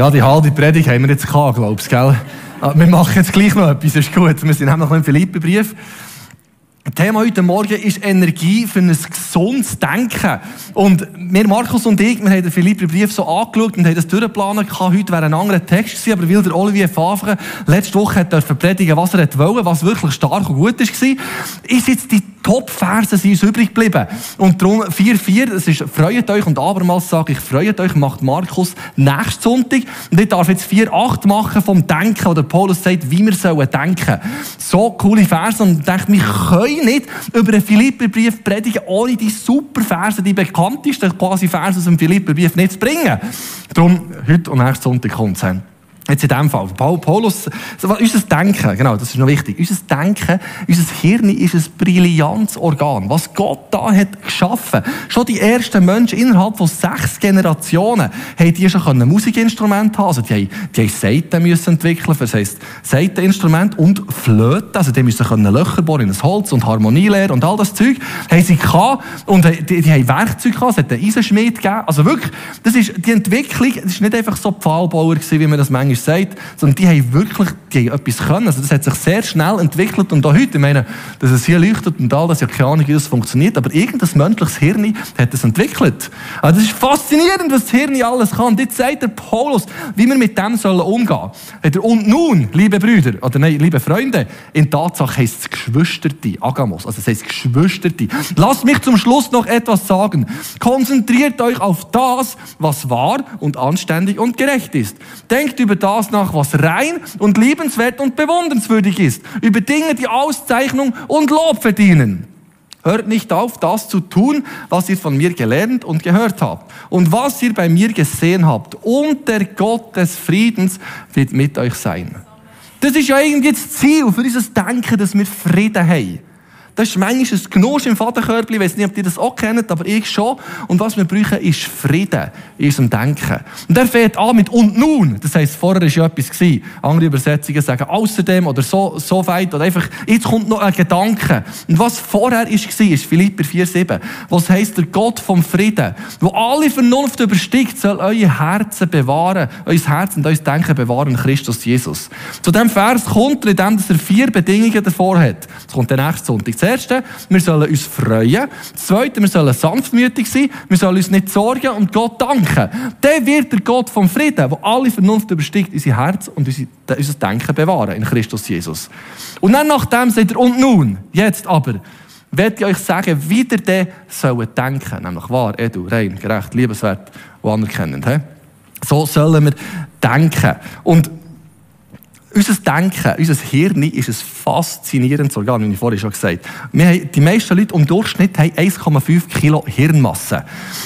Ja, die halbe Predigt haben wir jetzt gehabt, glaubst du, gell? Aber wir machen jetzt gleich noch etwas, ist gut. Wir sind nämlich noch im Philipperbrief. Thema heute Morgen ist Energie für ein gesundes Denken. Und wir, Markus und ich, wir haben den Philipperbrief so angeschaut und haben das durchgeplant. Heute wäre ein anderer Text gewesen, aber weil der Olivier Favre letzte Woche hat predigen was er wollte, was wirklich stark und gut war, ist jetzt die Top-Verse übrig geblieben. Und darum 4,4, das ist, freut euch, und abermals sage ich, freut euch, macht Markus nächsten Sonntag. Und ich darf jetzt 4,8 machen vom Denken, oder Paulus sagt, wie wir sollen denken. So coole Verse, und ich denke, wir können nicht über einen Philipperbrief predigen, ohne die super Verse, die bekanntesten quasi Verse aus dem Philipperbrief nicht zu bringen. Darum, heute und nächsten Sonntag kommt es. Jetzt in dem Fall. Paulus, unser Denken, genau, das ist noch wichtig. Unser Denken, unser Hirn ist ein brillantes Organ. Was Gott da hat geschaffen. Schon die ersten Menschen innerhalb von sechs Generationen haben die schon Musikinstrumente haben. Also die haben, die haben Saiten müssen entwickeln, das heisst Saiteninstrument und Flöte. Also die müssen können Löcher bohren in das Holz und Harmonielehre und all das Zeug. Haben sie gehabt. Und die, die haben Werkzeuge gehabt. Es hat einen Eisenschmied gegeben. Also wirklich, das ist, die Entwicklung, das ist nicht einfach so Pfahlbauer gewesen, wie man das manchmal sagt, sondern die haben wirklich die haben etwas können. Also das hat sich sehr schnell entwickelt und auch heute, ich meine, dass es hier leuchtet und all das, ja keine Ahnung, wie das funktioniert, aber irgendein menschliches Hirn hat das entwickelt. Also das ist faszinierend, was das Hirn alles kann. Und jetzt sagt der Paulus, wie wir mit dem sollen umgehen. Und nun, liebe Brüder, oder nein, liebe Freunde, in Tatsache heisst es Geschwisterte, Agamos, also es heisst Geschwisterte. Lasst mich zum Schluss noch etwas sagen. Konzentriert euch auf das, was wahr und anständig und gerecht ist. Denkt über das nach, was rein und liebenswert und bewundernswürdig ist. Über Dinge, die Auszeichnung und Lob verdienen. Hört nicht auf, das zu tun, was ihr von mir gelernt und gehört habt und was ihr bei mir gesehen habt. Und der Gott des Friedens wird mit euch sein. Das ist ja irgendwie das Ziel für dieses Denken, dass wir Frieden haben. Das ist manchmal ein Genuss im Vaterkörbli. Ich weiß nicht, ob ihr das auch kennt, aber ich schon. Und was wir brauchen, ist Frieden in unserem Denken. Und der fängt an mit und nun. Das heisst, vorher war ja etwas gewesen. Andere Übersetzungen sagen außerdem oder so, so weit oder einfach, jetzt kommt noch ein Gedanke. Und was vorher war, ist Philipper 4,7. Was heisst, der Gott vom Frieden, wo alle Vernunft übersteigt, soll euer Herzen bewahren, euer Herz und euer Denken bewahren Christus Jesus. Zu diesem Vers kommt er, indem er vier Bedingungen davor hat. Das kommt der nächste Sonntag erste, wir sollen uns freuen. Das zweite, wir sollen sanftmütig sein. Wir sollen uns nicht sorgen und Gott danken. Der wird der Gott vom Frieden, der alle Vernunft übersteigt, unser Herz und unser Denken bewahren in Christus Jesus. Und dann nach dem sagt er, und nun, jetzt aber, werde ich euch sagen, wie ihr den sollen denken. Nämlich wahr, edu, rein, gerecht, liebenswert und anerkennend. He? So sollen wir denken. Und unser Denken, unser Hirn ist ein faszinierendes Organ, wie ich vorhin schon gesagt habe. Die meisten Leute im Durchschnitt haben 1,5 Kilo Hirnmasse.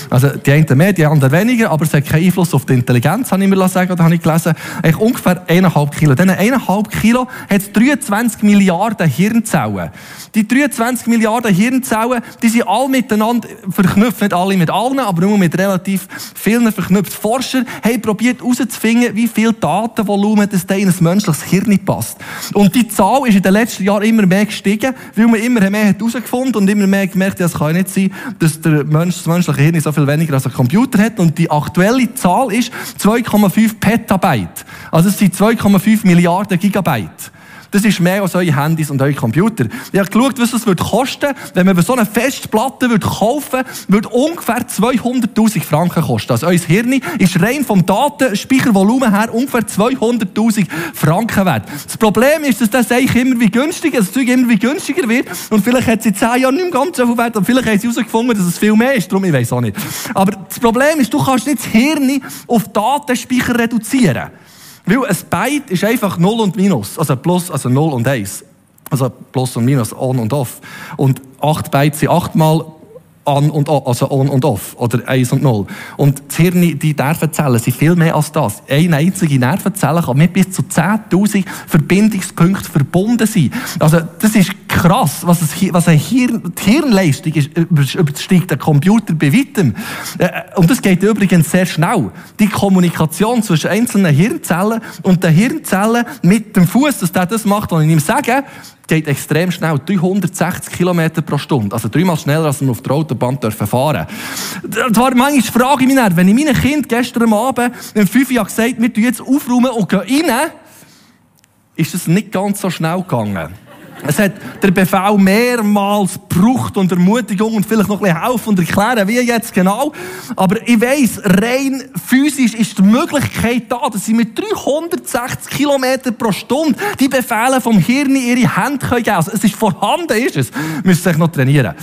Also die einen mehr, die anderen weniger, aber es hat keinen Einfluss auf die Intelligenz, habe ich mir sagen oder habe ich gelesen. Eigentlich ungefähr 1,5 Kilo. Diese 1,5 Kilo hat 23 Milliarden Hirnzellen. Die 23 Milliarden Hirnzellen, die sind alle miteinander verknüpft. Nicht alle mit allen, aber nur mit relativ vielen verknüpft. Forscher haben probiert herauszufinden, wie viel Datenvolumen das in ein menschliches Hirn passt. Und die Zahl ist in den letzten Jahren immer mehr gestiegen, weil man immer mehr herausgefunden hat und immer mehr gemerkt, das kann nicht sein, dass der Mensch, das menschliche Hirn so viel weniger als ein Computer hat. Und die aktuelle Zahl ist 2,5 Petabyte. Also es sind 2,5 Milliarden Gigabyte. Das ist mehr als eure Handys und eure Computer. Ich habe geschaut, was es würde kosten, wenn man so eine Festplatte würde kaufen würde, ungefähr 200.000 Franken kosten. Also euer Hirn ist rein vom Datenspeichervolumen her ungefähr 200.000 Franken wert. Das Problem ist, dass das eigentlich immer wie günstiger, das Zeug immer wie günstiger wird und vielleicht hat es in 10 Jahren nicht mehr ganz so viel wert und vielleicht haben sie herausgefunden, dass es viel mehr ist. Darum, ich weiß auch nicht. Aber das Problem ist, du kannst nicht das Hirn auf Datenspeicher reduzieren. Weil ein Byte ist einfach 0 und Minus. Also Plus, also 0 und 1. Also Plus und Minus, On und Off. Und 8 Bytes sind 8 mal an und off, also on und off, oder 1 und 0. Und das Hirn, die Nervenzellen sind viel mehr als das. Eine einzige Nervenzelle kann mit bis zu 10.000 Verbindungspunkten verbunden sein. Also, das ist krass, was, es, was eine Hirn, die Hirnleistung ist, übersteigt der Computer bei weitem. Äh, und das geht übrigens sehr schnell. Die Kommunikation zwischen einzelnen Hirnzellen und den Hirnzellen mit dem Fuß, dass der das macht, was ich ihm sage, geht extrem schnell. 360 km pro Stunde. Also dreimal schneller, als wir auf der Autobahn dürfen fahren Das war manchmal Frage, wenn ich meinem Kind gestern Abend um 5 Uhr gesagt wir tun jetzt aufräumen und gehen rein, ist es nicht ganz so schnell gegangen. Es hat der Befehl mehrmals gebraucht und Ermutigung und vielleicht noch ein bisschen helfen und erklären, wie jetzt genau. Aber ich weiss, rein physisch ist die Möglichkeit da, dass sie mit 360 km pro Stunde die Befehle vom Hirn in ihre Hände geben können. Also es ist vorhanden, ist es. Müssen sich noch trainieren.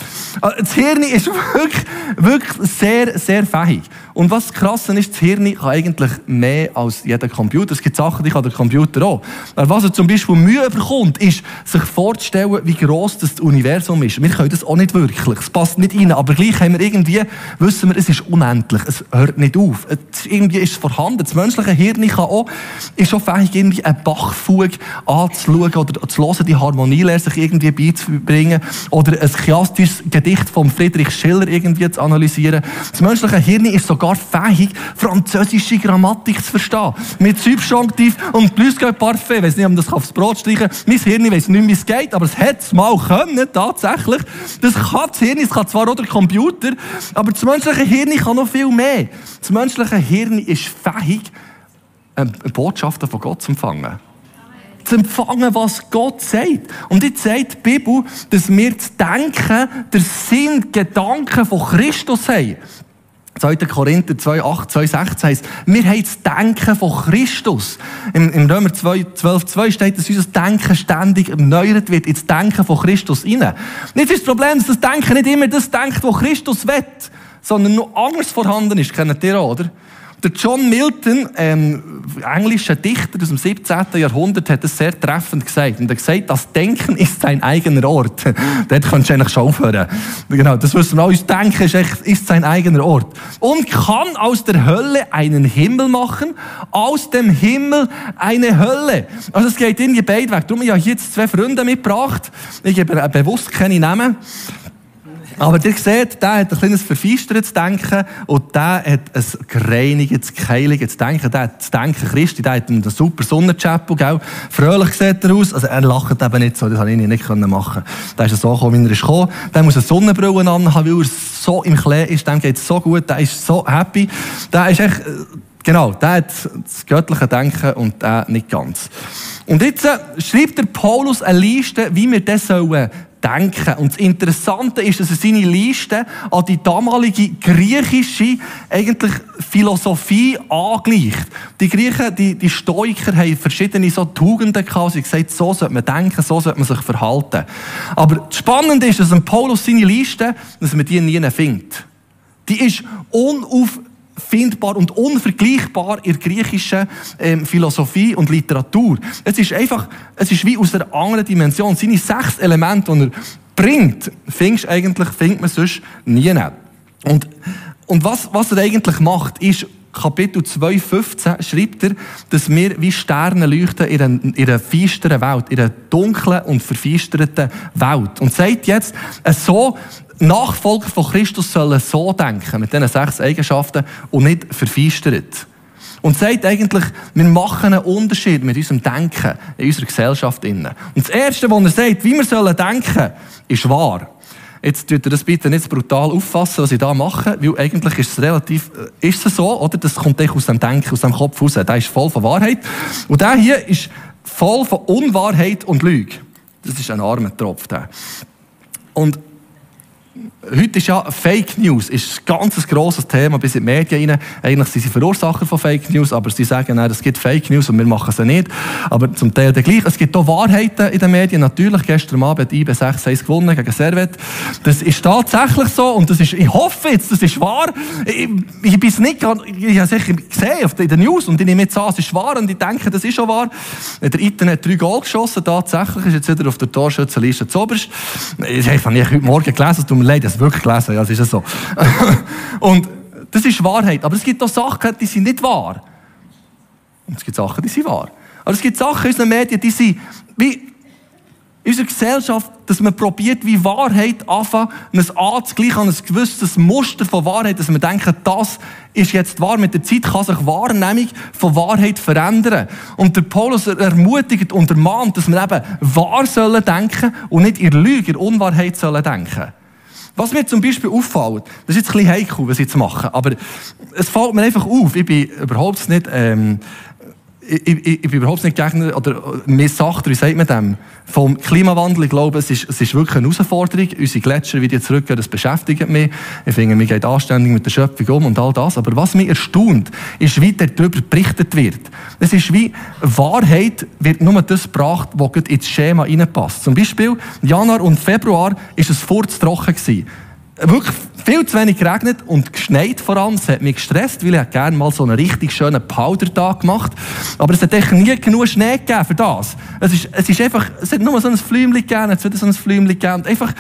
Äh, das Hirn ist wirklich, wirklich sehr, sehr fähig. Und was krass ist, das Hirn kann eigentlich mehr als jeder Computer. Es gibt Sachen, die kann der Computer auch. Was er zum Beispiel Mühe bekommt, ist, sich vorzustellen, wie gross das Universum ist. Wir können das auch nicht wirklich. Es passt nicht rein. Aber gleich haben wir irgendwie, wissen wir, es ist unendlich. Es hört nicht auf. Es, irgendwie ist vorhanden. Das menschliche Hirn kann auch, ist auch fähig, irgendwie eine Bachfug anzuschauen oder zu hören, die Harmonielehre sich irgendwie beizubringen oder ein chiastisches Gedicht von Friedrich Schiller irgendwie zu analysieren. Das menschliche Hirn ist so sogar fähig, französische Grammatik zu verstehen. Mit Subjunktiv und plus parfait. Ich weiß nicht, ob das aufs Brot streichen kann. Mein Hirn weiß nicht, wie es geht, aber es hätte es mal können, tatsächlich. Das kann das Hirn, es kann zwar auch der Computer, aber das menschliche Hirn kann noch viel mehr. Das menschliche Hirn ist fähig, Botschaften von Gott zu empfangen zu empfangen, was Gott sagt. Und jetzt sagt die Bibel, dass wir zu denken, der Sinn, Gedanken von Christus haben. 2. Korinther 2, 8, 2, 16 heisst, wir haben das Denken von Christus. Im, im Römer 2, 12, 2 steht, dass unser Denken ständig erneuert wird ins Denken von Christus hinein. Nicht das Problem, dass das Denken nicht immer das denkt, was Christus will, sondern nur anders vorhanden ist. Kennt ihr oder? Der John Milton, ähm, englischer Dichter aus dem 17. Jahrhundert, hat es sehr treffend gesagt. Und er hat gesagt, das Denken ist sein eigener Ort. Dort kannst du eigentlich schon aufhören. Genau, das wissen wir. Das Denken ist, echt, ist sein eigener Ort. Und kann aus der Hölle einen Himmel machen, aus dem Himmel eine Hölle. Also es geht irgendwie beide weg. Darum habe ich jetzt zwei Freunde mitgebracht. Ich gebe bewusst keine Namen. Aber ihr seht, der hat ein kleines verfeistertes Denken und der hat ein gereinigtes, geheiligtes Denken. Der hat das Denken Christi, der hat einen super Sonnenchapel, gell? Fröhlich sieht er aus. Also er lacht eben nicht so, das habe ich nicht machen Der ist so gekommen, wie er ist. Der muss eine Sonnenbrille anhaben, weil er so im Klee ist. Dem geht es so gut, der ist so happy. Der ist echt, äh, genau, der hat das göttliche Denken und der nicht ganz. Und jetzt äh, schreibt der Paulus eine Liste, wie wir das sollen denken. Und das Interessante ist, dass er seine Liste an die damalige griechische eigentlich Philosophie angleicht. Die Griechen, die, die Stoiker haben verschiedene so Tugenden gehabt. Sie haben gesagt, so sollte man denken, so sollte man sich verhalten. Aber das Spannende ist, dass Paulus seine Liste, dass man die nie findet. Die ist unauf findbar und unvergleichbar in der griechischen ähm, Philosophie und Literatur. Es ist einfach, es ist wie aus einer anderen Dimension. Seine sechs Elemente, die er bringt, findest eigentlich, findet man sonst nie. Und, und was, was er eigentlich macht, ist, Kapitel 2,15 schreibt er, dass wir wie Sterne leuchten in einer, in einer feisteren Welt, in einer dunklen und verfeisterten Welt. Und sagt jetzt, so Nachfolger von Christus sollen so denken, mit diesen sechs Eigenschaften und nicht verfeistert. Und sagt eigentlich, wir machen einen Unterschied mit unserem Denken in unserer Gesellschaft. Und das Erste, was er sagt, wie wir sollen denken, ist wahr. Jetzt tut ihr das bitte nicht brutal auffassen, was ich da mache, weil eigentlich ist es relativ, äh, ist es so, oder? Das kommt aus dem Denken, aus dem Kopf raus. Der ist voll von Wahrheit. Und der hier ist voll von Unwahrheit und Lüge. Das ist ein armer Tropf, der. Und Heute ist ja Fake News ist ein ganz grosses Thema bis in die Medien rein. Eigentlich sind sie Verursacher von Fake News, aber sie sagen, nein, es gibt Fake News und wir machen sie nicht. Aber zum Teil der gleich. Es gibt auch Wahrheiten in den Medien. Natürlich, gestern Abend IB 6-1 gewonnen gegen Servet. Das ist tatsächlich so und das ist, ich hoffe jetzt, das ist wahr. Ich, ich bin es nicht, ich habe es gesehen auf den News und ich nehme jetzt an, es ist wahr und ich denke, das ist schon wahr. Der Iten hat drei Goal geschossen, tatsächlich ist jetzt wieder auf der Torschützenliste zuoberst. Ich habe heute Morgen gelesen, mir leid, das wirklich gelesen, ja, das ist so. und das ist Wahrheit. Aber es gibt auch Sachen, die sind nicht wahr. Und es gibt Sachen, die sind wahr. Aber es gibt Sachen in unseren Medien, die sind wie in unserer Gesellschaft, dass man probiert, wie Wahrheit anfangen, es anzugleichen an ein gewisses Muster von Wahrheit, dass man denkt, das ist jetzt wahr. Mit der Zeit kann sich Wahrnehmung von Wahrheit verändern. Und der Paulus ermutigt und ermahnt, dass wir eben wahr sollen denken und nicht in Lüge, in Unwahrheit sollen denken. Was mir zum Beispiel auffällt, das ist jetzt ein bisschen heikel, was ich jetzt mache, aber es fällt mir einfach auf, ich bin überhaupt nicht, ähm, ich, ich, ich, bin überhaupt nicht Gegner oder Missachter, wie sagt man dem, vom Klimawandel. Ich glaube, es ist, es ist wirklich eine Herausforderung. Unsere Gletscher, wie die zurückgehen, das beschäftigt mich. Ich finde, mir geht anständig mit der Schöpfung um und all das. Aber was mich erstaunt, ist, wie darüber berichtet wird. Es ist wie, Wahrheit wird nur das gebracht, was ins Schema reinpasst. Zum Beispiel, Januar und Februar war es furztrocken wirklich viel zu wenig geregnet und geschneit vor allem. Das hat mich gestresst, weil ich gerne mal so einen richtig schönen Powder-Tag gemacht Aber es hat echt nie genug Schnee gegeben für das. Es ist, es ist einfach, es hat nur so ein Flümchen gegeben, es hat so ein Flümchen gegeben. Einfach,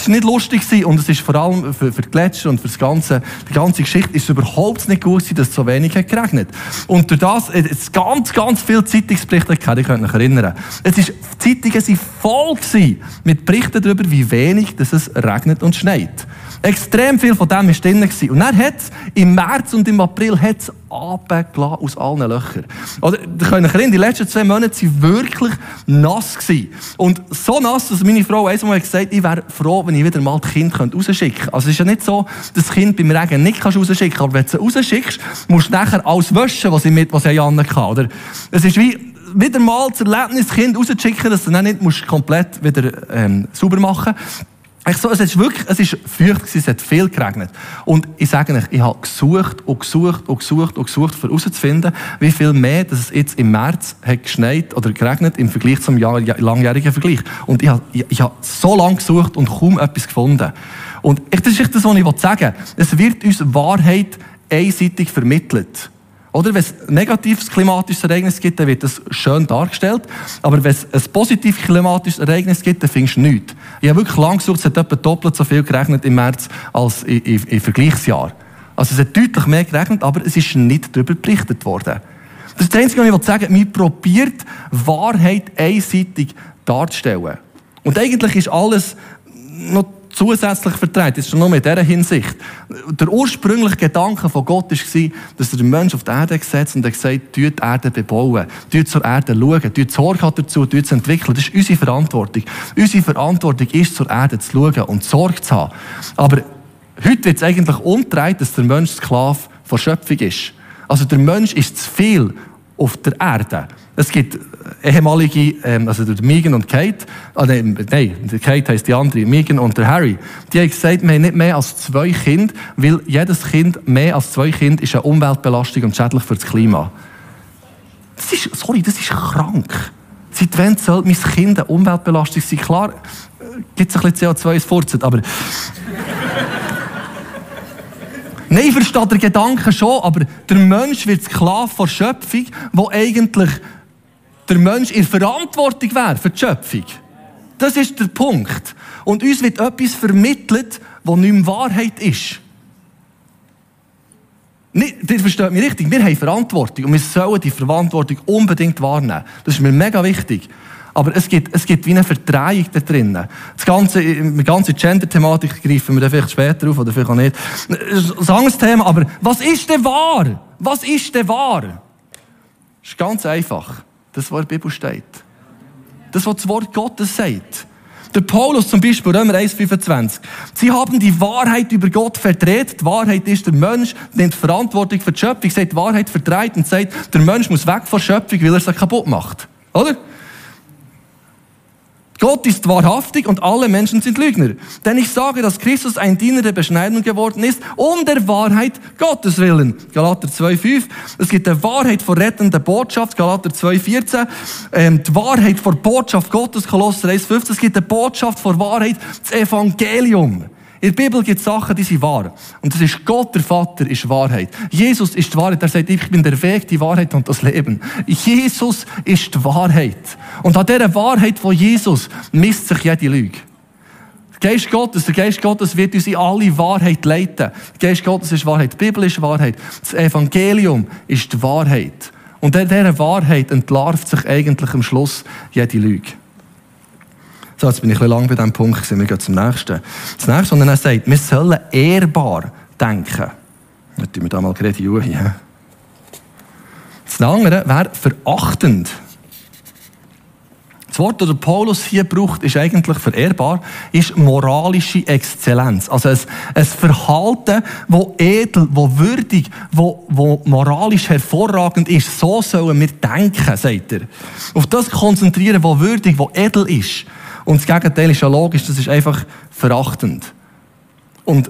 es war nicht lustig und es ist vor allem für, für die Gletscher und für das ganze, die ganze Geschichte ist überhaupt nicht gut gewesen, dass es so wenig hat geregnet. Und durch das, es ganz, ganz viele Zeitungsberichte gehabt, ich könnte mich erinnern. Es ist, die Zeitungen waren voll gewesen mit Berichten darüber, wie wenig dass es regnet und schneit. Extrem viel von dem war drin. Und dann hat im März und im April hat's runtergelassen aus allen Löchern. Oder, könnt euch erinnern, die letzten zwei Monate waren wirklich nass. Gewesen. Und so nass, dass meine Frau einmal gesagt hat, ich wäre froh, wenn ich wieder mal das Kind rausschicken könnte. Also es ist ja nicht so, dass das Kind beim Regen nicht rausschicken kannst, aber wenn du es rausschickst, musst du nachher alles waschen, was sie mit, was sie an. Oder? Es ist wie, wieder mal das Erlebnis, das Kind rauszuschicken, dass du dann nicht musst komplett wieder ähm, sauber machen musst. Ich so, es ist wirklich, es ist feucht gewesen, es hat viel geregnet. Und ich sage euch, ich habe gesucht und gesucht und gesucht und gesucht, um herauszufinden, wie viel mehr, dass es jetzt im März hat geschneit oder geregnet im Vergleich zum Jahr, langjährigen Vergleich. Und ich habe, ich, ich habe so lange gesucht und kaum etwas gefunden. Und ich, das ist das, was ich sagen will. Es wird uns Wahrheit einseitig vermittelt. Oder wenn es ein negatives klimatisches Ereignis gibt, dann wird das schön dargestellt. Aber wenn es ein positives klimatisches Ereignis gibt, dann findest du nichts. Ich habe wirklich lang gesucht, es hat etwa doppelt so viel geregnet im März als im, Vergleichsjahr. Also es hat deutlich mehr geregnet, aber es ist nicht darüber berichtet worden. Das ist das Einzige, was ich sagen will. Man probiert, Wahrheit einseitig darzustellen. Und eigentlich ist alles noch zusätzlich vertreten. Jetzt schon nur in dieser Hinsicht. Der ursprüngliche Gedanke von Gott war, dass er den Menschen auf die Erde gesetzt und er gesagt, die Erde bebauen, zur Erde schauen, tut Sorge dazu, zu entwickeln. Das ist unsere Verantwortung. Unsere Verantwortung ist, zur Erde zu schauen und Sorge zu haben. Aber heute wird es eigentlich umgedreht, dass der Mensch Sklave von Schöpfung ist. Also der Mensch ist zu viel auf der Erde. Es gibt ehemalige, ähm, also der Megan und Kate, ah, nein, nein, Kate heisst die andere, Megan und der Harry, die haben gesagt, wir haben nicht mehr als zwei Kinder, weil jedes Kind mehr als zwei Kinder ist eine Umweltbelastung und schädlich für das Klima. Das ist, sorry, das ist krank. Seit wann soll mein Kind eine Umweltbelastung sein? Klar, äh, gibt es ein bisschen CO2 ins Furzen, aber... Nein, ich verstehe den Gedanken schon, aber der Mensch wird Sklave von Schöpfung, wo eigentlich der Mensch in Verantwortung wäre für die Schöpfung. Das ist der Punkt. Und uns wird etwas vermittelt, was nicht mehr Wahrheit ist. Nicht, das versteht mich richtig. Wir haben Verantwortung und wir sollen die Verantwortung unbedingt wahrnehmen. Das ist mir mega wichtig. Aber es gibt, es gibt wie eine Verdrehung da drinnen. Das ganze, die ganze Gender-Thematik greifen wir vielleicht später auf oder vielleicht auch nicht. Das ist ein anderes aber was ist denn wahr? Was ist denn wahr? Das ist ganz einfach. Das, was in der Bibel steht. Das, was das Wort Gottes sagt. Der Paulus zum Beispiel, Römer 1,25. Sie haben die Wahrheit über Gott verdreht. Die Wahrheit ist, der Mensch nimmt Verantwortung für die Schöpfung, sagt, die Wahrheit verdreht und sagt, der Mensch muss weg von der Schöpfung, weil er sie kaputt macht. Oder? Gott ist wahrhaftig und alle Menschen sind Lügner. Denn ich sage, dass Christus ein Diener der Beschneidung geworden ist, um der Wahrheit Gottes willen. Galater 2,5. Es gibt die Wahrheit vor rettender Botschaft, Galater 2,14. Ähm, die Wahrheit vor Botschaft Gottes, Kolosser 1,15. Es gibt die Botschaft vor Wahrheit, das Evangelium. In der Bibel gibt es Sachen, die sind wahr. Und das ist Gott, der Vater, ist Wahrheit. Jesus ist die Wahrheit. Er sagt, ich bin der Weg, die Wahrheit und das Leben. Jesus ist die Wahrheit. Und an dieser Wahrheit von Jesus misst sich jede Lüge. Der Geist Gottes, der Geist Gottes wird uns in alle Wahrheit leiten. Der Geist Gottes ist Wahrheit. Die Bibel ist Wahrheit. Das Evangelium ist die Wahrheit. Und an dieser Wahrheit entlarvt sich eigentlich am Schluss jede Lüge. So, jetzt bin ich ein bisschen lang bei diesem Punkt gewesen. Wir gehen zum nächsten. Das nächste, was er sagt, wir sollen ehrbar denken. Jetzt tun wir da mal gerade hier. Das andere wäre verachtend. Das Wort, das Paulus hier braucht, ist eigentlich verehrbar, ist moralische Exzellenz. Also ein, ein Verhalten, das edel, das würdig, das, das moralisch hervorragend ist. So sollen wir denken, sagt er. Auf das konzentrieren, was würdig, was edel ist. Und das Gegenteil ist ja logisch, das ist einfach verachtend. Und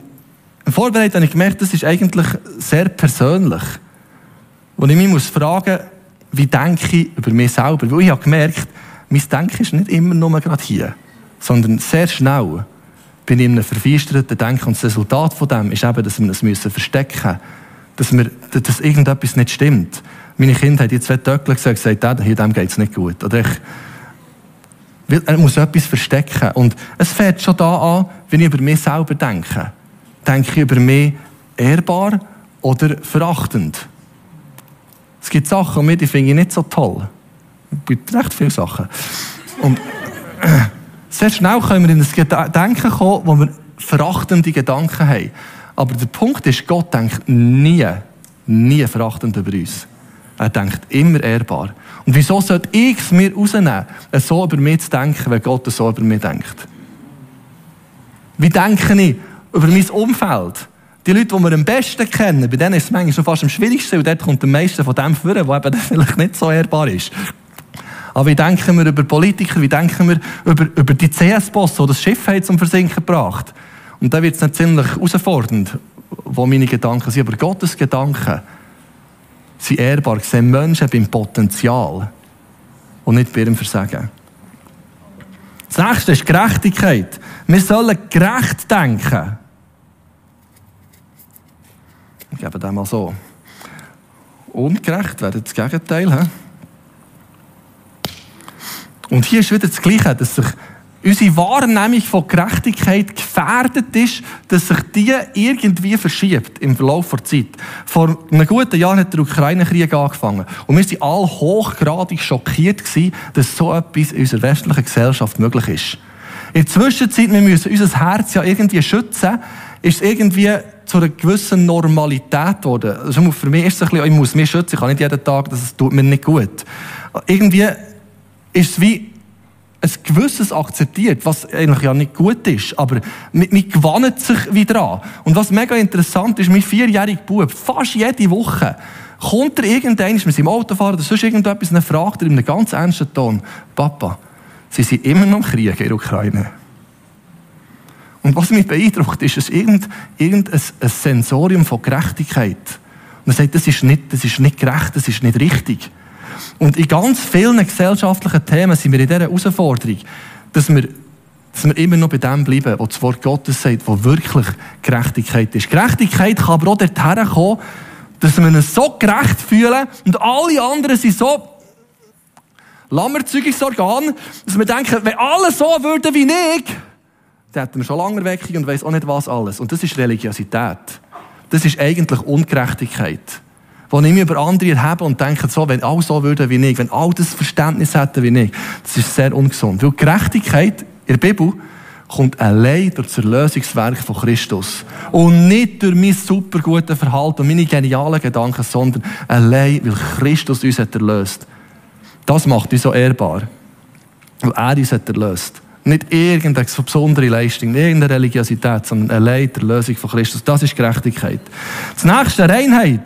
im Vorbereitung habe ich gemerkt, das ist eigentlich sehr persönlich. Und ich mich muss fragen, wie denke ich über mich selber? Weil ich habe gemerkt, mein Denken ist nicht immer nur gerade hier, sondern sehr schnell bin ich in einem verfeisterten Denken. Und das Resultat von dem ist eben, dass wir es müssen verstecken dass, dass irgendetwas nicht stimmt. Meine Kinder haben die zwei Töckchen gesagt, gesagt hier, dem geht es nicht gut. Oder ich, er muss etwas verstecken. Und es fängt schon da an, wenn ich über mich selber denke. Denke ich über mich ehrbar oder verachtend? Es gibt Sachen, die finde ich nicht so toll. Gibt recht viele Sachen. Und äh, sehr schnell können wir in ein Denken kommen, wo wir verachtende Gedanken haben. Aber der Punkt ist, Gott denkt nie, nie verachtend über uns. Er denkt immer ehrbar. Und wieso sollte ich es mir rausnehmen, so über mich zu denken, wenn Gott so über mich denkt? Wie denke ich über mein Umfeld? Die Leute, die wir am besten kennen, bei denen ist es manchmal fast am schwierigsten, und dort kommt am meisten von dem vor, der eben vielleicht nicht so ehrbar ist. Aber wie denken wir über Politiker, wie denken wir über, über die CS-Boss, die das Schiff hat zum Versinken gebracht? Und da wird es ziemlich herausfordernd, wo meine Gedanken sind. Aber Gottes Gedanken sind ehrbar, sehen Menschen beim Potenzial und nicht bei ihrem Versagen. Das nächste ist Gerechtigkeit. Wir sollen gerecht denken. Ich gebe dem mal so. Ungerecht wäre das Gegenteil. He? Und hier ist wieder das Gleiche, dass sich unsere Wahrnehmung von Gerechtigkeit gefährdet ist, dass sich die irgendwie verschiebt im Verlauf der Zeit. Vor einem guten Jahr hat der Ukraine-Krieg angefangen. Und wir waren alle hochgradig schockiert, gewesen, dass so etwas in unserer westlichen Gesellschaft möglich ist. In der Zwischenzeit, wir müssen unser Herz ja irgendwie schützen, ist es irgendwie zu einer gewissen Normalität geworden. Also für mich ist es ein bisschen, ich muss mich schützen, ich kann nicht jeden Tag, das tut mir nicht gut. Irgendwie ist es wie ein gewisses akzeptiert, was eigentlich ja nicht gut ist, aber man, man gewannet sich wieder an. Und was mega interessant ist, mein vierjähriger Bub, fast jede Woche, kommt er irgendwann, ist mit seinem Auto fahren oder sonst irgendetwas, und fragt er in einem ganz ernsten Ton, Papa, Sie sind immer noch im Krieg in der Ukraine. Und was mich beeindruckt, ist, dass irgendein, irgendein ein Sensorium von Gerechtigkeit. Und er sagt, das ist, nicht, das ist nicht gerecht, das ist nicht richtig. Und in ganz vielen gesellschaftlichen Themen sind wir in dieser Herausforderung, dass wir, dass wir immer noch bei dem bleiben, was das Wort Gottes sagt, wo wirklich Gerechtigkeit ist. Gerechtigkeit kann aber auch dorthin kommen, dass wir uns so gerecht fühlen und alle anderen sind so Lammerzügungsorgan, dass wir denken, wenn alle so würden wie ich, dann hätten wir schon lange weg und weiss auch nicht was alles. Und das ist Religiosität. Das ist eigentlich Ungerechtigkeit wo ich mich über andere erhebe und denke, so, wenn alle so würden wie ich, wenn alle das Verständnis hätten wie ich, das ist sehr ungesund. Weil Gerechtigkeit in der Bibel kommt allein durch das Erlösungswerk von Christus. Und nicht durch mein super gutes Verhalten und meine genialen Gedanken, sondern allein, weil Christus uns hat erlöst. Das macht uns so ehrbar. Weil er uns hat erlöst. Nicht irgendeine besondere Leistung, nicht irgendeine Religiosität, sondern allein die Erlösung von Christus. Das ist Gerechtigkeit. Das nächste, Reinheit.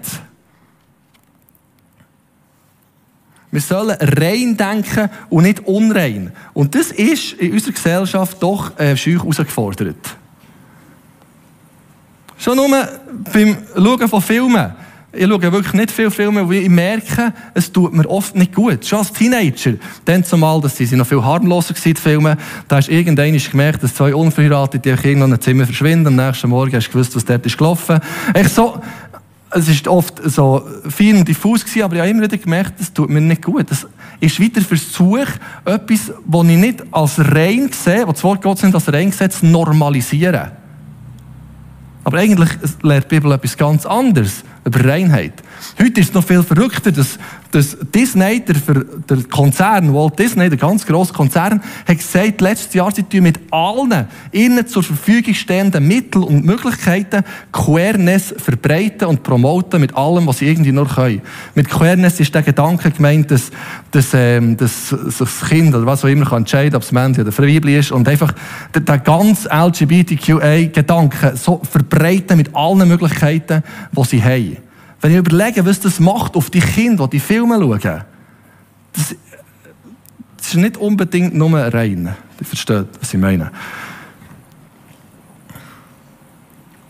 Wir sollen rein denken und nicht unrein. Und das ist in unserer Gesellschaft doch äh, scheu herausgefordert. Schon nur beim Schauen von Filmen. Ich schaue wirklich nicht viele Filme, weil ich merke, es tut mir oft nicht gut. Schon als Teenager. Dann zumal, dass sie noch viel harmloser waren, die Filme. Da hast du irgendwann gemerkt, dass zwei unverheiratete in einem Zimmer verschwinden. Am nächsten Morgen hast du gewusst, was dort ist gelaufen. Ich so, es ist oft so fein und diffus gewesen, aber ich habe immer wieder gemerkt, das tut mir nicht gut. Das ist wieder Versuch, etwas, was ich nicht als rein sehe, was das Wort Gottes nicht als rein sehe, zu normalisieren. Aber eigentlich lehrt die Bibel etwas ganz anderes. Über Reinheit. Heute ist es noch viel verrückter, dass, dass Disney, der, der Konzern, Walt Disney, der ganz grosse Konzern, hat gesagt, letztes Jahr, sie tun mit allen ihnen zur Verfügung stehenden Mitteln und Möglichkeiten Queerness verbreiten und promoten mit allem, was sie irgendwie nur können. Mit Queerness ist der Gedanke gemeint, dass, dass, ähm, dass, das Kind oder was auch immer kann entscheiden, ob es Männchen oder Weibli ist und einfach der, der ganze LGBTQA-Gedanke so verbreiten mit allen Möglichkeiten, die sie haben. Wenn ich überlege, was das macht auf die Kinder, die die Filme schauen, das, das ist nicht unbedingt nur rein. Ihr versteht, was ich meine.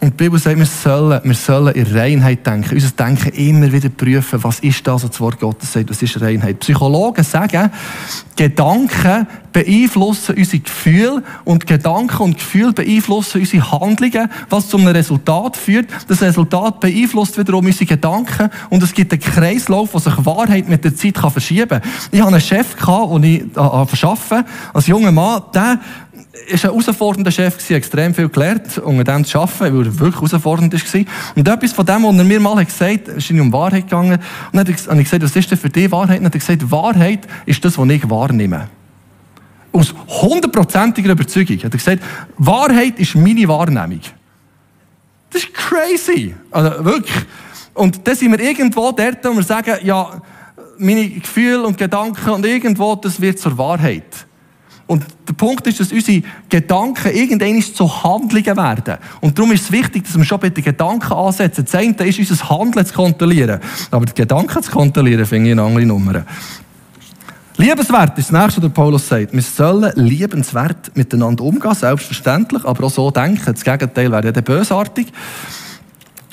Und die Bibel sagt, wir sollen, wir sollen in Reinheit denken. Unser Denken immer wieder prüfen, was ist das, was das Wort Gottes sagt, was ist Reinheit. Psychologen sagen, Gedanken beeinflussen unsere Gefühle und Gedanken und Gefühle beeinflussen unsere Handlungen, was zu einem Resultat führt. Das Resultat beeinflusst wiederum unsere Gedanken und es gibt einen Kreislauf, wo sich Wahrheit mit der Zeit verschieben kann. Ich hatte einen Chef, den ich arbeiten als junger Mann, der ist ein herausfordernder Chef extrem viel gelernt, unter dem zu arbeiten, weil er wirklich herausfordernd war. Und etwas von dem, was er mir mal gesagt hat, ist um Wahrheit gegangen. Und dann habe ich gesagt, was ist denn für dich Wahrheit? Und dann hat er gesagt, Wahrheit ist das, was ich wahrnehme. Aus hundertprozentiger Überzeugung hat er gesagt, Wahrheit ist meine Wahrnehmung. Das ist crazy. Also wirklich. Und dann sind wir irgendwo dort, wo wir sagen, ja, meine Gefühle und Gedanken und irgendwo, das wird zur Wahrheit. Und der Punkt ist, dass unsere Gedanken irgendwann zu Handlungen werden. Und darum ist es wichtig, dass wir schon bei den Gedanken ansetzen. Das eine ist, unser Handeln zu kontrollieren. Aber die Gedanken zu kontrollieren, finde ich eine andere Nummer. Liebenswert ist das nächste, was Paulus sagt. Wir sollen liebenswert miteinander umgehen, selbstverständlich, aber auch so denken. Das Gegenteil wäre ja bösartig.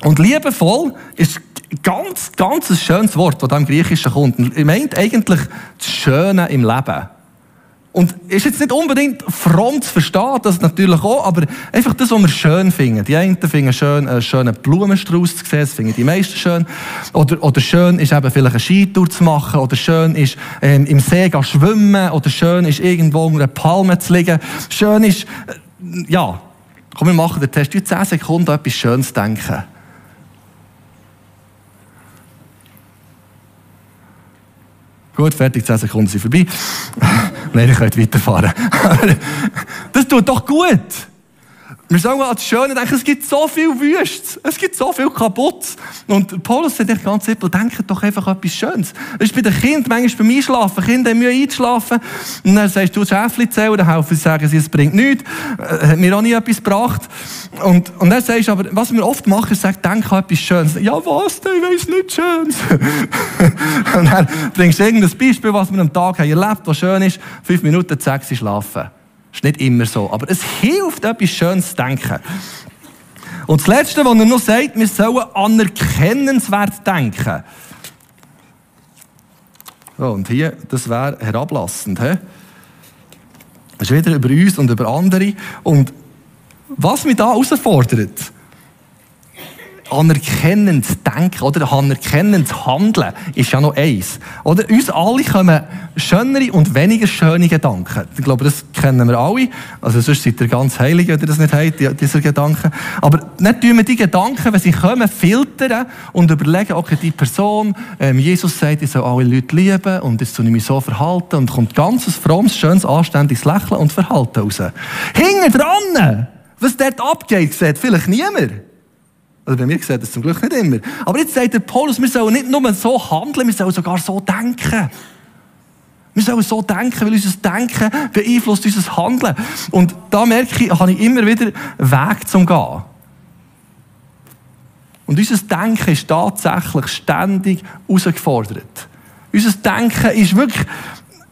Und liebevoll ist ganz, ganz ein schönes Wort, das da im Griechischen kommt. Ich meint eigentlich das Schöne im Leben. Und ist jetzt nicht unbedingt fromm zu verstehen, das natürlich auch, aber einfach das, was wir schön finden. Die einen finden schön, einen schönen Blumenstrauß zu sehen, das finden die meisten schön. Oder, oder schön ist eben vielleicht eine Skitour zu machen, oder schön ist ähm, im See zu schwimmen, oder schön ist irgendwo unter einer Palme zu liegen. Schön ist, äh, ja, komm, wir machen den Test. In 10 Sekunden etwas Schönes denken. Gut, fertig, 10 Sekunden sind vorbei. Nein, ihr könnt weiterfahren. das tut doch gut. Wir sagen als Schöne denken, es gibt so viel Wüstes, es gibt so viel kaputt. Und Paulus sagt ganz simpel, denkt doch einfach etwas Schönes. Das ist bei den Kindern manchmal beim Einschlafen. Kinder haben Mühe einzuschlafen. Und dann sagst du, Schäfli zählen, dann helfen sie, sagen sie, es bringt nichts. Äh, hat mir auch nie etwas gebracht. Und, und dann sagst du aber, was wir oft machen, ist, sag, denk an etwas Schönes. Ja, was denn? Ich weiss nicht Schönes. und dann bringst du irgendein Beispiel, was wir am Tag haben erlebt, was schön ist. Fünf Minuten, sie schlafen. Ist nicht immer so. Aber es hilft, etwas Schönes zu denken. Und das Letzte, was er noch sagt, wir sollen anerkennenswert denken. So, und hier, das wäre herablassend. He? Das ist wieder über uns und über andere. Und was mich da herausfordert, anerkennend denken oder anerkennend handeln ist ja noch eins. Oder uns alle kommen schönere und weniger schöne Gedanken. Ich glaube, das kennen wir alle. Also sonst seid ihr ganz heilig, wenn ihr das nicht habt, diese Gedanken. Aber nicht tun wir die Gedanken, wenn sie kommen, filtern und überlegen, okay, die Person, ähm, Jesus sagt, ich soll alle Leute lieben und jetzt soll ich mich so verhalten und kommt ganzes frommes, schönes, anständiges Lächeln und Verhalten raus. Hinten dran, was dort abgeht, sieht vielleicht niemand. Oder bei mir sieht das zum Glück nicht immer. Aber jetzt sagt der Paulus, wir sollen nicht nur so handeln, wir sollen sogar so denken. Wir sollen so denken, weil unser Denken beeinflusst unser Handeln. Und da merke ich, habe ich immer wieder Weg zum Gehen. Und unser Denken ist tatsächlich ständig herausgefordert. Unser Denken ist wirklich,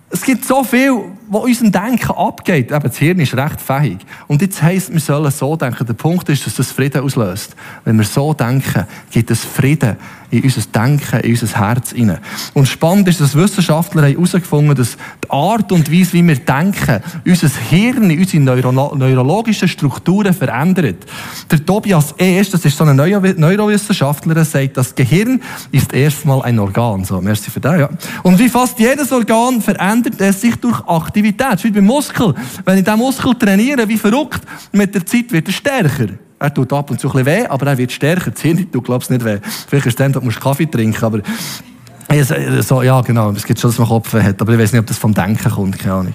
es gibt so viel, was unserem Denken abgeht. Eben, das Hirn ist recht fähig. Und jetzt heisst, wir sollen so denken. Der Punkt ist, dass das Frieden auslöst. Wenn wir so denken, gibt es Frieden in unser Denken, in unser Herz hinein. Und spannend ist, dass Wissenschaftler haben herausgefunden dass die Art und Weise, wie wir denken, unser Hirn, unsere Neuro neurologischen Strukturen verändert. Der Tobias Eest, das ist so ein Neuro Neurowissenschaftler, sagt, das Gehirn ist erstmal ein Organ. So, merci für das, ja. Und wie fast jedes Organ verändert es sich durch Aktivität. Wie beim Muskel. Wenn ich diesen Muskel trainiere, wie verrückt, mit der Zeit wird er stärker. Er tut ab und zu ein bisschen weh, aber er wird stärker. Das Hirn tut, nicht weh. Vielleicht ist es dann, dass du Kaffee trinken aber so, ja, genau, es gibt schon, dass man Kopf hat, aber ich weiß nicht, ob das vom Denken kommt, keine Ahnung.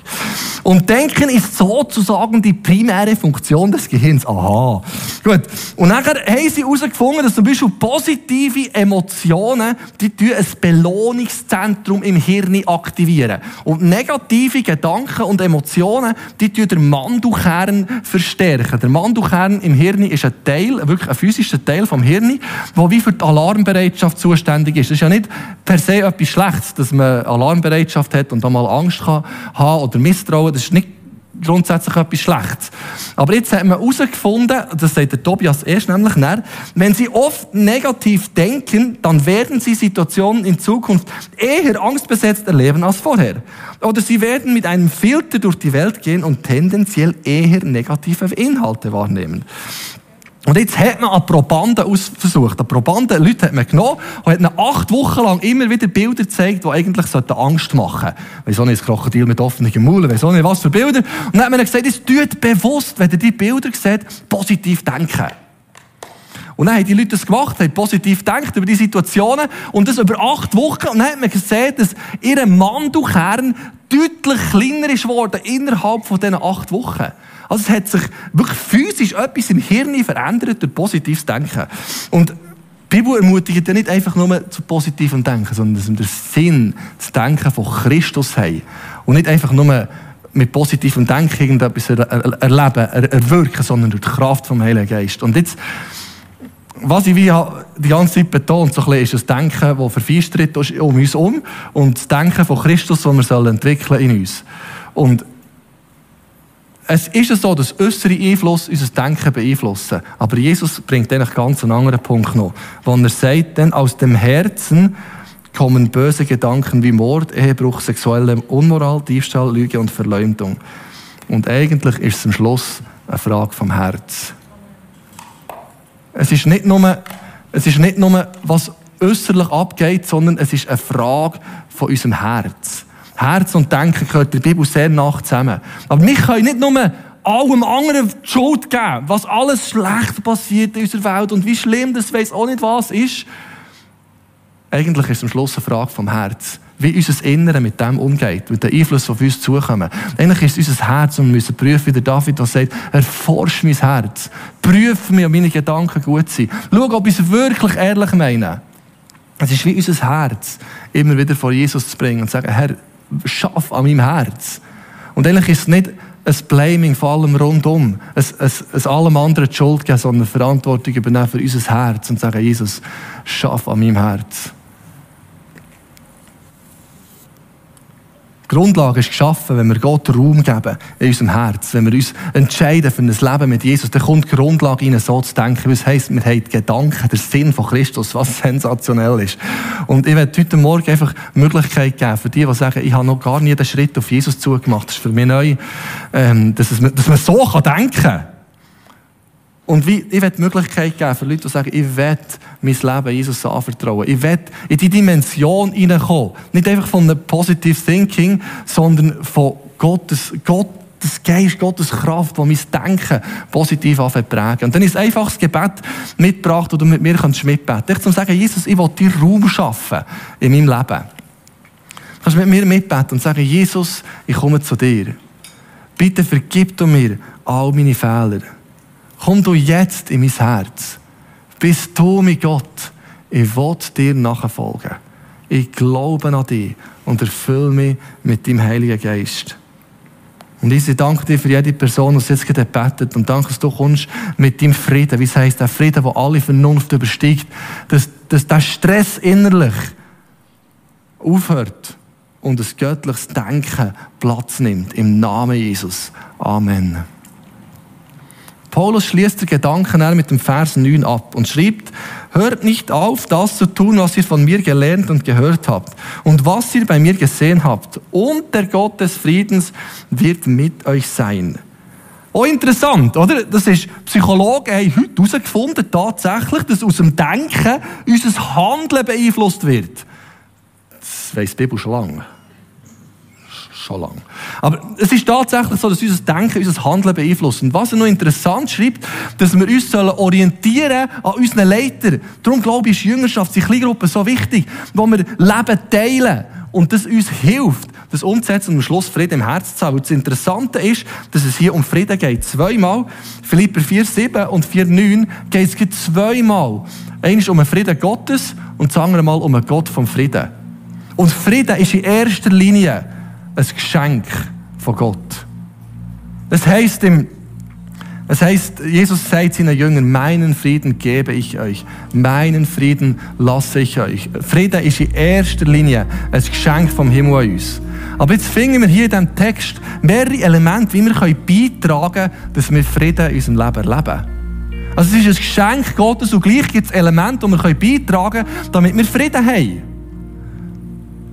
Und Denken ist sozusagen die primäre Funktion des Gehirns. Aha. Gut. Und nachher haben sie herausgefunden, dass zum Beispiel positive Emotionen, die ein Belohnungszentrum im Hirn aktivieren. Und negative Gedanken und Emotionen, die den Mandelkern verstärken. Der Mandelkern im Hirn ist ein Teil, wirklich ein physischer Teil vom Hirn, der wie für die Alarmbereitschaft zuständig ist. Das ist ja nicht per se etwas Schlechtes, dass man Alarmbereitschaft hat und da mal Angst kann haben oder Misstrauen. Das ist nicht grundsätzlich etwas Schlechtes. Aber jetzt hat man herausgefunden, das sagt der Tobias erst nämlich näher, wenn Sie oft negativ denken, dann werden Sie Situationen in Zukunft eher angstbesetzt erleben als vorher. Oder Sie werden mit einem Filter durch die Welt gehen und tendenziell eher negative Inhalte wahrnehmen. Und jetzt hat man an Probanden ausversucht. An Probanden, Leute hat man genommen und hat ihnen acht Wochen lang immer wieder Bilder gezeigt, die eigentlich Angst machen sollten. Auch nicht, das Krokodil mit offenen Maulen, weiss auch nicht, was für Bilder. Und dann hat man gesagt, es tut bewusst, wenn ihr diese Bilder seht, positiv denken. Und dann haben die Leute das gemacht, haben positiv gedacht über die Situationen und das über acht Wochen. Und dann hat man gesehen, dass ihr Mandelkern deutlich kleiner ist geworden innerhalb von diesen acht Wochen. Also es hat sich wirklich physisch etwas im Hirn verändert durch positives Denken. Und die Bibel ermutigt ja nicht einfach nur zu positivem Denken, sondern dass wir den Sinn, das Denken von Christus haben. Und nicht einfach nur mit positivem Denken irgendetwas erleben, erwirken, sondern durch die Kraft vom Heiligen Geist. Und jetzt, was ich wie die ganze Zeit betont, so ein bisschen, ist das Denken, das verfeistert um uns um und das Denken von Christus, das wir entwickeln in uns. Und es ist so, dass äußere Einfluss unser Denken beeinflussen. Aber Jesus bringt ganz einen anderen Punkt noch. Wo er sagt, denn aus dem Herzen kommen böse Gedanken wie Mord, Ehebruch, sexuelle Unmoral, Diebstahl, Lüge und Verleumdung. Und eigentlich ist es am Schluss eine Frage vom Herz. Es ist nicht nur, es ist nicht nur was äußerlich abgeht, sondern es ist eine Frage von unserem Herz. Herz und Denken gehört der Bibel sehr nach zusammen. Aber wir können nicht nur allem anderen die Schuld geben, was alles schlecht passiert in unserer Welt und wie schlimm das weiß auch nicht was ist. Eigentlich ist es am Schluss eine Frage vom Herz. Wie unser Innere mit dem umgeht, mit den Einflüssen, die auf uns zukommen. Eigentlich ist es unser Herz und wir müssen prüfen, wie der David das sagt, erforsch mein Herz. Prüfe mich, ob meine Gedanken gut sind. Schau, ob ich es wirklich ehrlich meine. Es ist wie unser Herz, immer wieder vor Jesus zu bringen und zu sagen, Herr, schaff an meinem Herz. Und eigentlich ist es nicht ein Blaming von allem rundum, ein, ein, ein allem anderen die Schuld geben, sondern Verantwortung übernehmen für unser Herz und sagen, Jesus, schaff an meinem Herz. Grundlage ist geschaffen, wenn wir Gott Raum geben in unserem Herz. Wenn wir uns entscheiden für ein Leben mit Jesus, dann kommt die Grundlage rein, so zu denken. Das heisst, wir haben die Gedanken, der Sinn von Christus, was sensationell ist. Und ich werde heute Morgen einfach die Möglichkeit geben, für die, die sagen, ich habe noch gar nie den Schritt auf Jesus zugemacht, das ist für mich neu, ähm, dass man so denken kann. Und wie, ich werde die Möglichkeit geben für Leute, die sagen, ich werde mein Leben Jesus anvertrauen. Ich werde in die Dimension hineinkommen. Nicht einfach von einem Positive Thinking, sondern von Gottes, Gottes Geist, Gottes Kraft, die mein Denken positiv prägen. Und dann ist einfach das Gebet mitgebracht, oder mit mir kannst mitbeten. Ich zu sagen, Jesus, ich will dir Raum schaffen in meinem Leben. Du kannst mit mir mitbeten und sagen, Jesus, ich komme zu dir. Bitte vergib du mir all meine Fehler. Komm du jetzt in mein Herz. Bist du mein Gott. Ich will dir nachfolgen. Ich glaube an dich und erfülle mich mit deinem Heiligen Geist. Und ich danke dir für jede Person, die jetzt gerade betet. Und danke, dass du kommst mit deinem Frieden. Wie es heisst, der Frieden, der alle Vernunft übersteigt. Dass, dass der Stress innerlich aufhört und ein göttliches Denken Platz nimmt. Im Namen Jesus. Amen. Paulus schließt den Gedanken mit dem Vers 9 ab und schreibt, hört nicht auf, das zu tun, was ihr von mir gelernt und gehört habt und was ihr bei mir gesehen habt. Und der Gott des Friedens wird mit euch sein. Oh, interessant, oder? Das ist, Psychologen haben heute herausgefunden, tatsächlich, dass aus dem Denken unser Handeln beeinflusst wird. Das weiss die Bibel schon lange. Schon lange. Aber es ist tatsächlich so, dass unser Denken, unser Handeln beeinflusst. Und was er noch interessant schreibt, dass wir uns orientieren an unseren Leitern. Darum glaube ich, ist Jüngerschaft, die Kleingruppe so wichtig, wo wir Leben teilen und das uns hilft, das umzusetzen und am Schluss Frieden im Herzen zu haben. Und das Interessante ist, dass es hier um Frieden geht. Zweimal, Philipper 4,7 und 4,9 geht es zweimal. Einmal um den Frieden Gottes und das andere Mal um den Gott vom Frieden. Und Frieden ist in erster Linie ein Geschenk von Gott. Das heißt im das heißt, Jesus sagt seinen Jüngern, meinen Frieden gebe ich euch, meinen Frieden lasse ich euch. Frieden ist in erster Linie ein Geschenk vom Himmel an uns. Aber jetzt finden wir hier in diesem Text mehrere Elemente, wie wir beitragen können, dass wir Frieden in unserem Leben erleben. Also es ist ein Geschenk Gottes und gleich gibt es Elemente, die wir beitragen können, damit wir Frieden haben.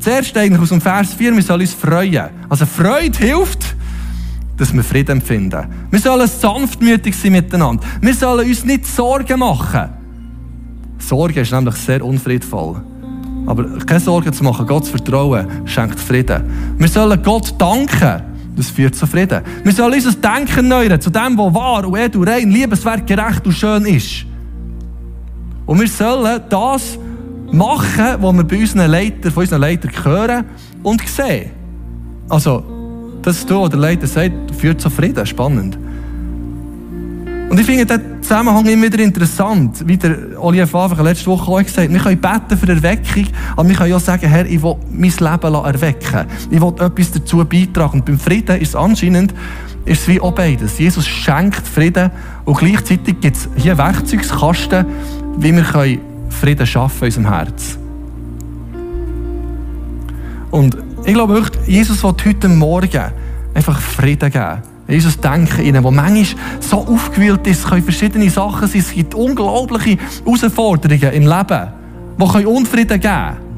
Zuerst eigentlich aus dem Vers 4, wir sollen uns freuen. Also Freude hilft, dass wir Frieden empfinden. Wir sollen sanftmütig sein miteinander. Wir sollen uns nicht Sorgen machen. Sorge ist nämlich sehr unfriedvoll. Aber keine Sorgen zu machen, Gott zu vertrauen, schenkt Frieden. Wir sollen Gott danken. Das führt zu Frieden. Wir sollen unser Denken erneuern zu dem, was wahr und edel, rein, liebenswert, gerecht und schön ist. Und wir sollen das machen, was wir bei unseren Leitern, von unseren Leitern hören und sehen. Also, das du oder Leiter sagt, führt zu Frieden. Spannend. Und ich finde den Zusammenhang immer wieder interessant, wie der Oliver Favre letzte Woche auch gesagt hat. Wir können beten für Erweckung, aber wir können auch sagen, Herr, ich will mein Leben erwecken. Ich will etwas dazu beitragen. Und beim Frieden ist es anscheinend, ist es wie auch beides. Jesus schenkt Frieden und gleichzeitig gibt es hier Werkzeugskasten, wie wir Frieden schaffen in unserem Herz. Und ich glaube wirklich, Jesus will heute Morgen einfach Frieden geben. Jesus denken ihnen, wo manchmal so aufgewühlt ist, können verschiedene Sachen sein, es gibt unglaubliche Herausforderungen im Leben, die Unfrieden geben können.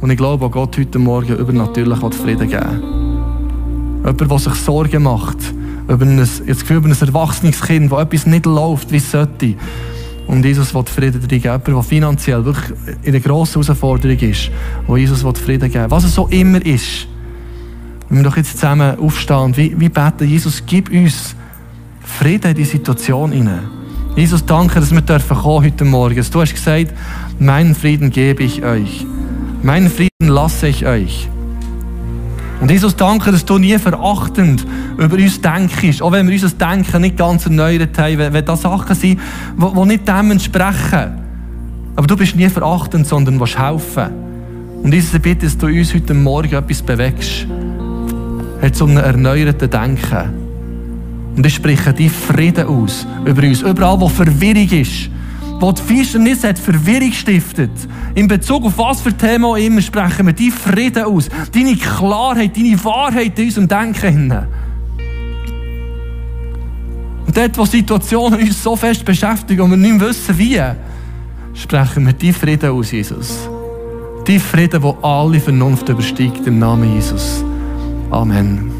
Und ich glaube, auch Gott heute Morgen übernatürlich Frieden geben Jemand, der sich Sorgen macht über ein, das Gefühl, über ein erwachsenes Kind, das etwas nicht läuft, wie es sollte. Und Jesus will Frieden geben. Jemand, der finanziell wirklich in einer grossen Herausforderung ist, wo Jesus will Frieden geben Was es so immer ist. Wenn wir doch jetzt zusammen aufstehen und wie, wie beten, Jesus, gib uns Frieden in die Situation hinein. Jesus, danke, dass wir dürfen kommen heute Morgen. Du hast gesagt, meinen Frieden gebe ich euch. Meinen Frieden lasse ich euch. Und Jesus, danke, dass du nie verachtend über uns denkst, auch wenn wir unser Denken nicht ganz erneuert haben, wenn, wenn das Sachen sind, die, nicht dem entsprechen. Aber du bist nie verachtend, sondern willst helfen. Und Jesus, ich bitte, dass du uns heute Morgen etwas bewegst. Hat so einen erneuerten Denken. Und ich spreche die Frieden aus über uns. Überall, wo Verwirrung ist, wo die Finsternis hat Verwirrung stiftet. In Bezug auf was für Thema immer sprechen wir die Frieden aus. Deine Klarheit, deine Wahrheit in unserem Denken. Und dort, wo Situationen uns so fest beschäftigen und wir nicht mehr wissen, wie, sprechen wir die Frieden aus, Jesus. Die Frieden, wo alle Vernunft übersteigt, im Namen Jesus. Amen.